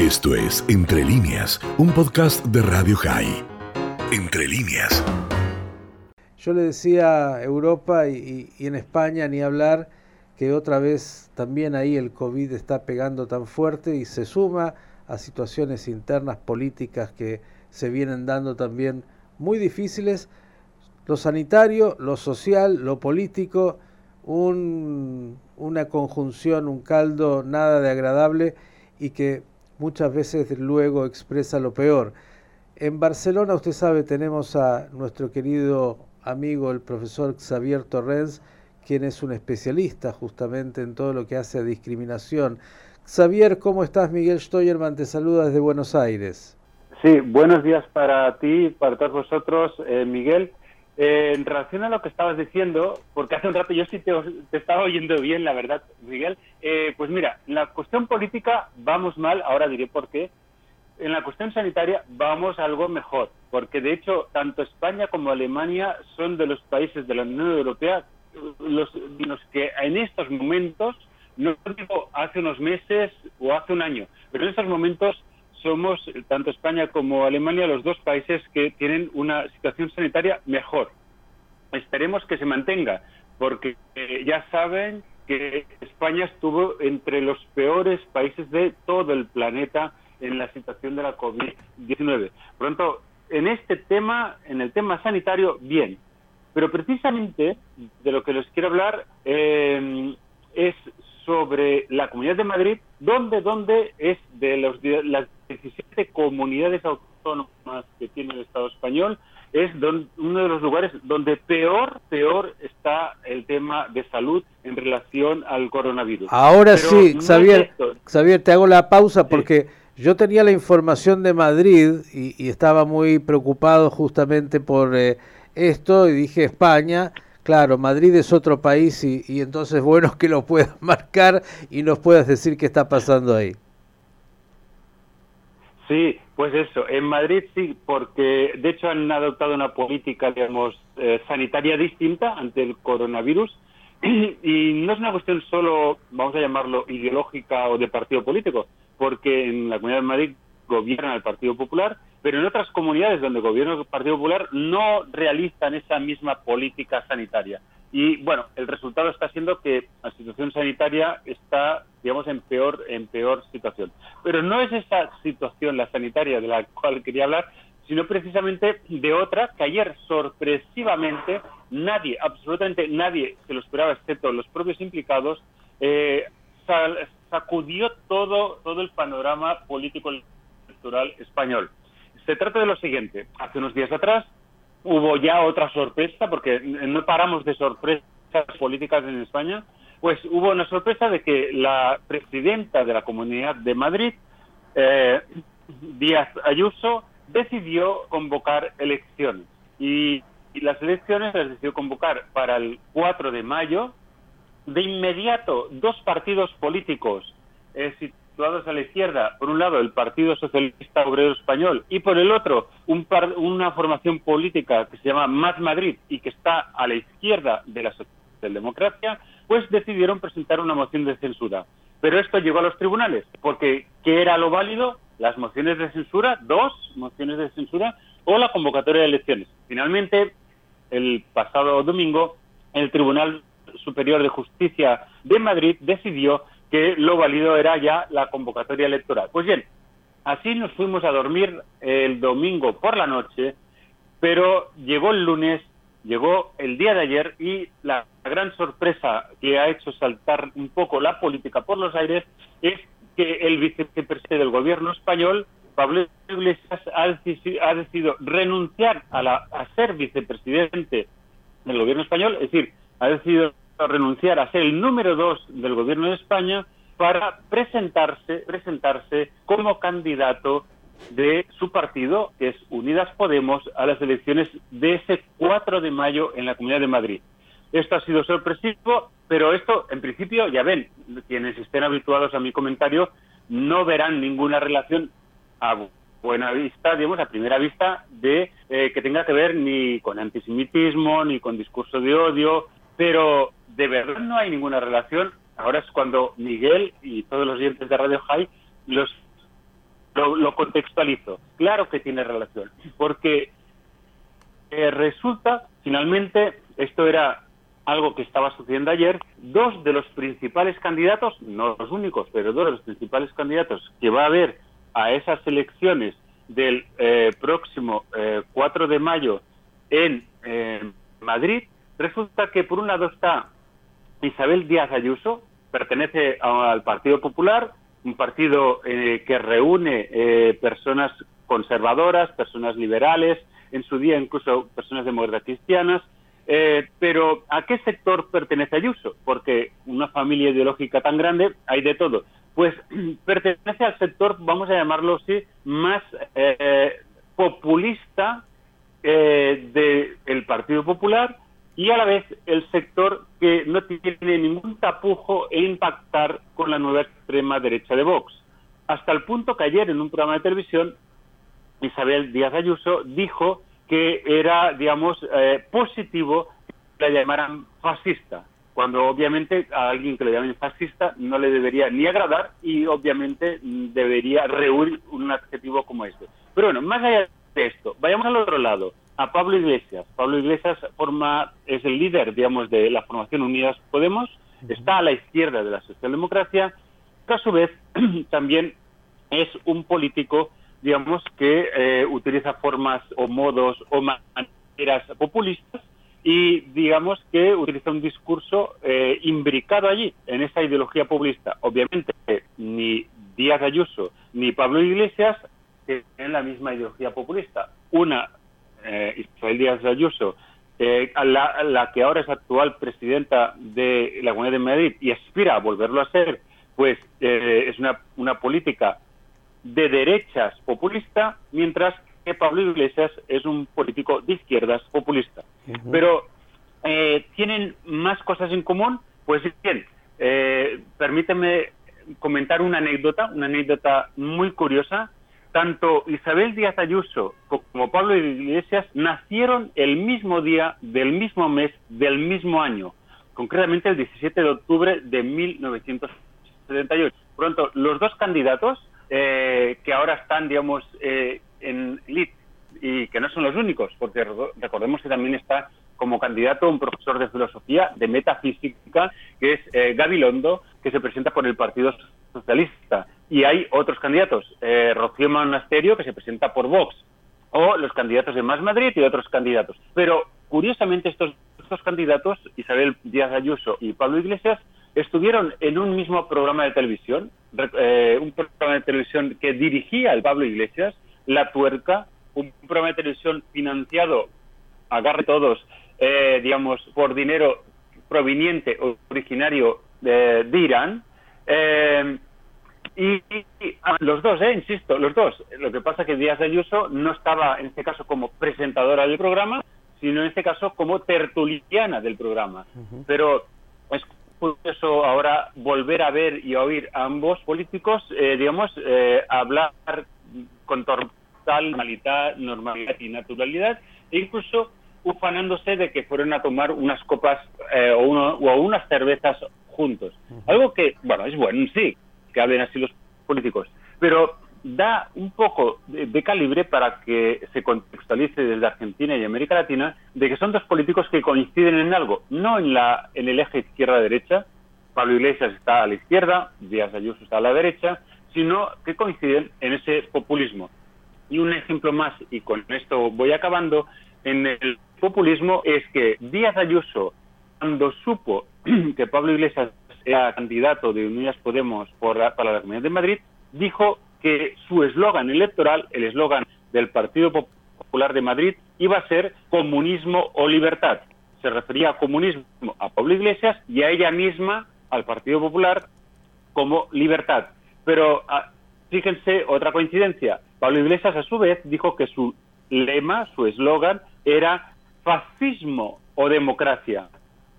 Esto es Entre líneas, un podcast de Radio High. Entre líneas. Yo le decía Europa y, en España ni hablar que otra vez también ahí el COVID está pegando tan fuerte y se suma a situaciones internas políticas que se vienen dando también muy difíciles. Lo sanitario, lo social, lo político, un, una conjunción, un caldo nada de agradable y que muchas veces luego expresa lo peor. En Barcelona, usted sabe, tenemos a nuestro querido amigo, el profesor Xavier Torrens, quien es un especialista justamente en todo lo que hace a discriminación. Xavier, ¿cómo estás? Miguel Steuerman te saluda desde Buenos Aires. Sí, buenos días para ti, para todos vosotros, eh, Miguel. Eh, en relación a lo que estabas diciendo, porque hace un rato yo sí te, estaba oyendo bien, la verdad, Miguel, eh, pues mira, en la cuestión política vamos mal, ahora diré por qué. En la cuestión sanitaria vamos algo mejor, porque de hecho tanto España como Alemania son de los países de la Unión Europea los, los que en estos momentos, no digo hace unos meses o hace un año, pero en estos momentos somos, tanto España como Alemania, los dos países que tienen una situación sanitaria mejor. Esperemos que se mantenga, porque eh, ya saben que España estuvo entre los peores países de todo el planeta en la situación de la COVID-19. Por lo tanto, en este tema, en el tema sanitario, bien. Pero precisamente de lo que les quiero hablar eh, es sobre la Comunidad de Madrid, donde, donde es de, los, las 17 comunidades autónomas que tiene el Estado español, es uno de los lugares donde peor, peor está el tema de salud en relación al coronavirus. Ahora sí, Xavier, Xavier, te hago la pausa porque yo tenía la información de Madrid y, estaba muy preocupado justamente por eh, esto y dije España. Claro, Madrid es otro país y, y entonces bueno que lo puedas marcar y nos puedas decir qué está pasando ahí. Sí, pues eso. En Madrid sí, porque de hecho han adoptado una política, digamos, eh, sanitaria distinta ante el coronavirus. Y no es una cuestión solo, vamos a llamarlo, ideológica o de partido político, porque en la Comunidad de Madrid gobierna el Partido Popular, pero en otras comunidades donde gobierna el Partido Popular no realizan esa misma política sanitaria. Y bueno, el resultado está siendo que la situación sanitaria está, digamos, en peor, en peor situación. Pero no es esa situación, la sanitaria, de la cual quería hablar, sino precisamente de otra que ayer sorpresivamente nadie, absolutamente nadie se lo esperaba, excepto los propios implicados, eh, sacudió todo, todo el panorama político electoral español. Se trata de lo siguiente. Hace unos días atrás, hubo ya otra sorpresa, porque no paramos de sorpresas políticas en España, pues hubo una sorpresa de que la presidenta de la Comunidad de Madrid, eh, Díaz Ayuso, decidió convocar elecciones. Y, las elecciones las decidió convocar para el 4 de mayo. De inmediato, dos partidos políticos eh, a la izquierda, por un lado el Partido Socialista Obrero Español y por el otro un una formación política que se llama Más Madrid y que está a la izquierda de la socialdemocracia, pues decidieron presentar una moción de censura. Pero esto llegó a los tribunales, porque ¿qué era lo válido? Las mociones de censura, dos mociones de censura, o la convocatoria de elecciones. Finalmente, el pasado domingo, el Tribunal Superior de Justicia de Madrid decidió que lo válido era ya la convocatoria electoral. Pues bien, así nos fuimos a dormir el domingo por la noche, pero llegó el lunes, llegó el día de ayer y la gran sorpresa que ha hecho saltar un poco la política por los aires es que el vicepresidente del gobierno español, Pablo Iglesias, ha decidido, renunciar a, la, a ser vicepresidente del gobierno español, es decir, ha decidido renunciar a ser el número dos del gobierno de España para presentarse, presentarse como candidato de su partido, que es Unidas Podemos, a las elecciones de ese 4 de mayo en la Comunidad de Madrid. Esto ha sido sorpresivo, pero esto, en principio, ya ven, quienes estén habituados a mi comentario, no verán ninguna relación a buena vista, digamos, a primera vista, de eh, que tenga que ver ni con antisemitismo, ni con discurso de odio, pero de verdad no hay ninguna relación. Ahora es cuando Miguel y todos los dientes de Radio High los lo, contextualizo. Claro que tiene relación, porque eh, resulta, finalmente, esto era algo que estaba sucediendo ayer, dos de los principales candidatos, no los únicos, pero dos de los principales candidatos que va a haber a esas elecciones del eh, próximo 4 de mayo en Madrid, resulta que por un lado está Isabel Díaz Ayuso, pertenece al Partido Popular, un partido eh, que reúne eh, personas conservadoras, personas liberales, en su día incluso personas demócratas cristianas, eh, pero ¿a qué sector pertenece Ayuso? Porque una familia ideológica tan grande hay de todo. Pues pertenece al sector, vamos a llamarlo así, más populista del Partido Popular y a la vez el sector que no tiene ningún tapujo en impactar con la nueva extrema derecha de Vox. Hasta el punto que ayer en un programa de televisión Isabel Díaz Ayuso dijo que era, digamos, eh, positivo que la llamaran fascista, cuando obviamente a alguien que le llamen fascista no le debería ni agradar y obviamente debería rehuir un adjetivo como este. Pero bueno, más allá de esto, vayamos al otro lado a Pablo Iglesias. Pablo Iglesias forma, es el líder, digamos, de la formación Unidas Podemos, está a la izquierda de la socialdemocracia, que a su vez también es un político, digamos, que eh, utiliza formas o modos o maneras populistas y digamos que utiliza un discurso eh, imbricado allí, en esa ideología populista. Obviamente, ni Díaz Ayuso ni Pablo Iglesias tienen la misma ideología populista. Una eh, Isabel Díaz Ayuso, eh, la, que ahora es actual presidenta de la Comunidad de Madrid y aspira a volverlo a ser, pues eh, es una, una política de derechas populista, mientras que Pablo Iglesias es un político de izquierdas populista. Pero eh, tienen más cosas en común, pues bien, permíteme comentar una anécdota, una anécdota muy curiosa tanto Isabel Díaz Ayuso como Pablo Iglesias nacieron el mismo día, del mismo mes, del mismo año, concretamente el 17 de octubre de 1978. Pronto, los dos candidatos eh, que ahora están, digamos, eh, en LIT y que no son los únicos, porque recordemos que también está como candidato un profesor de filosofía, de metafísica, que es eh, Gabilondo, que se presenta por el Partido Socialista. Y hay otros candidatos, eh, Rocío Monasterio, que se presenta por Vox, o los candidatos de Más Madrid y otros candidatos. Pero, curiosamente, estos dos candidatos, Isabel Díaz Ayuso y Pablo Iglesias, estuvieron en un mismo programa de televisión, eh, un programa de televisión que dirigía el Pablo Iglesias, La Tuerca, un programa de televisión financiado, agarre todos, eh, digamos, por dinero proveniente o originario de Irán, eh, y, ah, los dos, eh, insisto, los dos. Lo que pasa es que Díaz de Ayuso no estaba en este caso como presentadora del programa, sino en este caso como tertuliana del programa. Pero es curioso ahora volver a ver y a oír a ambos políticos, eh, digamos, eh, hablar con total normalidad, normalidad y naturalidad, e incluso ufanándose de que fueron a tomar unas copas o, uno, o unas cervezas juntos. Algo que, bueno, es bueno, sí, que hablen así los políticos, pero da un poco de, calibre para que se contextualice desde Argentina y América Latina de que son dos políticos que coinciden en algo, no en, la, en el eje izquierda-derecha, Pablo Iglesias está a la izquierda, Díaz Ayuso está a la derecha, sino que coinciden en ese populismo. Y un ejemplo más, y con esto voy acabando, en el populismo es que Díaz Ayuso, cuando supo que Pablo Iglesias era candidato de Unidas Podemos para la Comunidad de Madrid, dijo que su eslogan electoral, el eslogan del Partido Popular de Madrid, iba a ser comunismo o libertad. Se refería a comunismo a Pablo Iglesias y a ella misma, al Partido Popular, como libertad. Pero ah, fíjense, otra coincidencia. Pablo Iglesias, a su vez, dijo que su lema, su eslogan, era fascismo o democracia,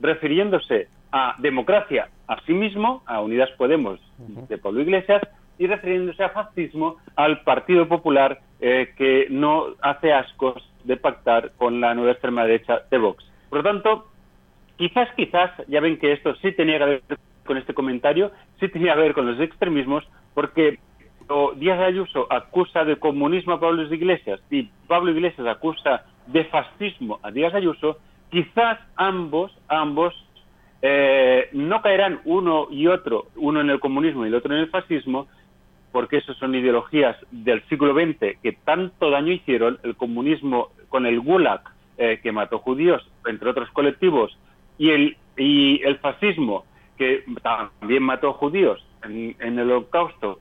refiriéndose a democracia a sí mismo, a Unidas Podemos de Pablo Iglesias, y refiriéndose a fascismo al Partido Popular eh, que no hace ascos de pactar con la nueva extrema derecha de Vox. Por lo tanto, quizás, quizás, ya ven que esto sí tenía que ver con este comentario, sí tenía que ver con los extremismos, porque Díaz Ayuso acusa de comunismo a Pablo Iglesias y Pablo Iglesias acusa de fascismo a Díaz Ayuso, quizás ambos, ambos eh, no caerán uno y otro, uno en el comunismo y el otro en el fascismo, porque esas son ideologías del siglo XX que tanto daño hicieron, el comunismo con el Gulag, eh, que mató judíos, entre otros colectivos, y el, y el fascismo, que también mató judíos en, el holocausto,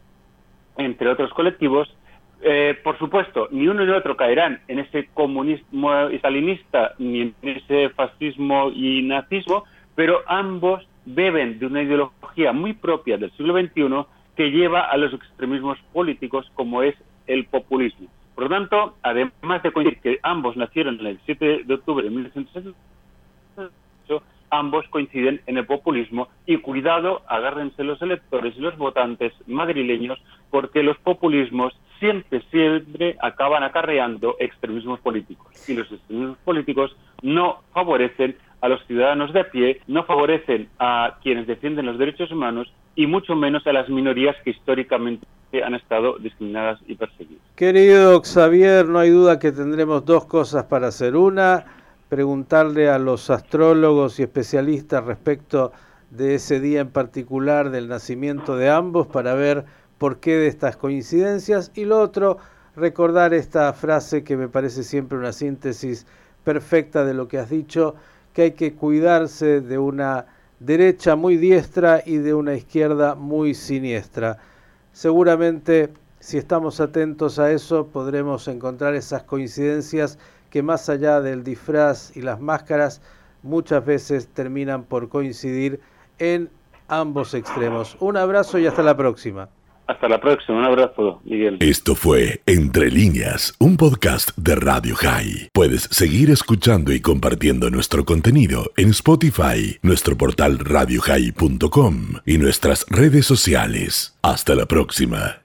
entre otros colectivos, eh, por supuesto, ni uno ni otro caerán en ese comunismo stalinista ni en ese fascismo y nazismo, pero ambos beben de una ideología muy propia del siglo XXI que lleva a los extremismos políticos como es el populismo. Por lo tanto, además de coincidir que ambos nacieron el 7 de octubre de 1968, ambos coinciden en el populismo y cuidado, agárrense los electores y los votantes madrileños porque los populismos siempre, siempre acaban acarreando extremismos políticos y los extremismos políticos no favorecen a los ciudadanos de a pie, no favorecen a quienes defienden los derechos humanos y mucho menos a las minorías que históricamente han estado discriminadas y perseguidas. Querido Xavier, no hay duda que tendremos dos cosas para hacer. Una, preguntarle a los astrólogos y especialistas respecto de ese día en particular del nacimiento de ambos para ver por qué de estas coincidencias. Y lo otro, recordar esta frase que me parece siempre una síntesis perfecta de lo que has dicho, que hay que cuidarse de una derecha muy diestra y de una izquierda muy siniestra. Seguramente si estamos atentos a eso podremos encontrar esas coincidencias que más allá del disfraz y las máscaras muchas veces terminan por coincidir en ambos extremos. Un abrazo y hasta la próxima. Hasta la próxima, un abrazo, Miguel. Esto fue Entre líneas, un podcast de Radio High. Puedes seguir escuchando y compartiendo nuestro contenido en Spotify, nuestro portal radiohigh.com y nuestras redes sociales. Hasta la próxima.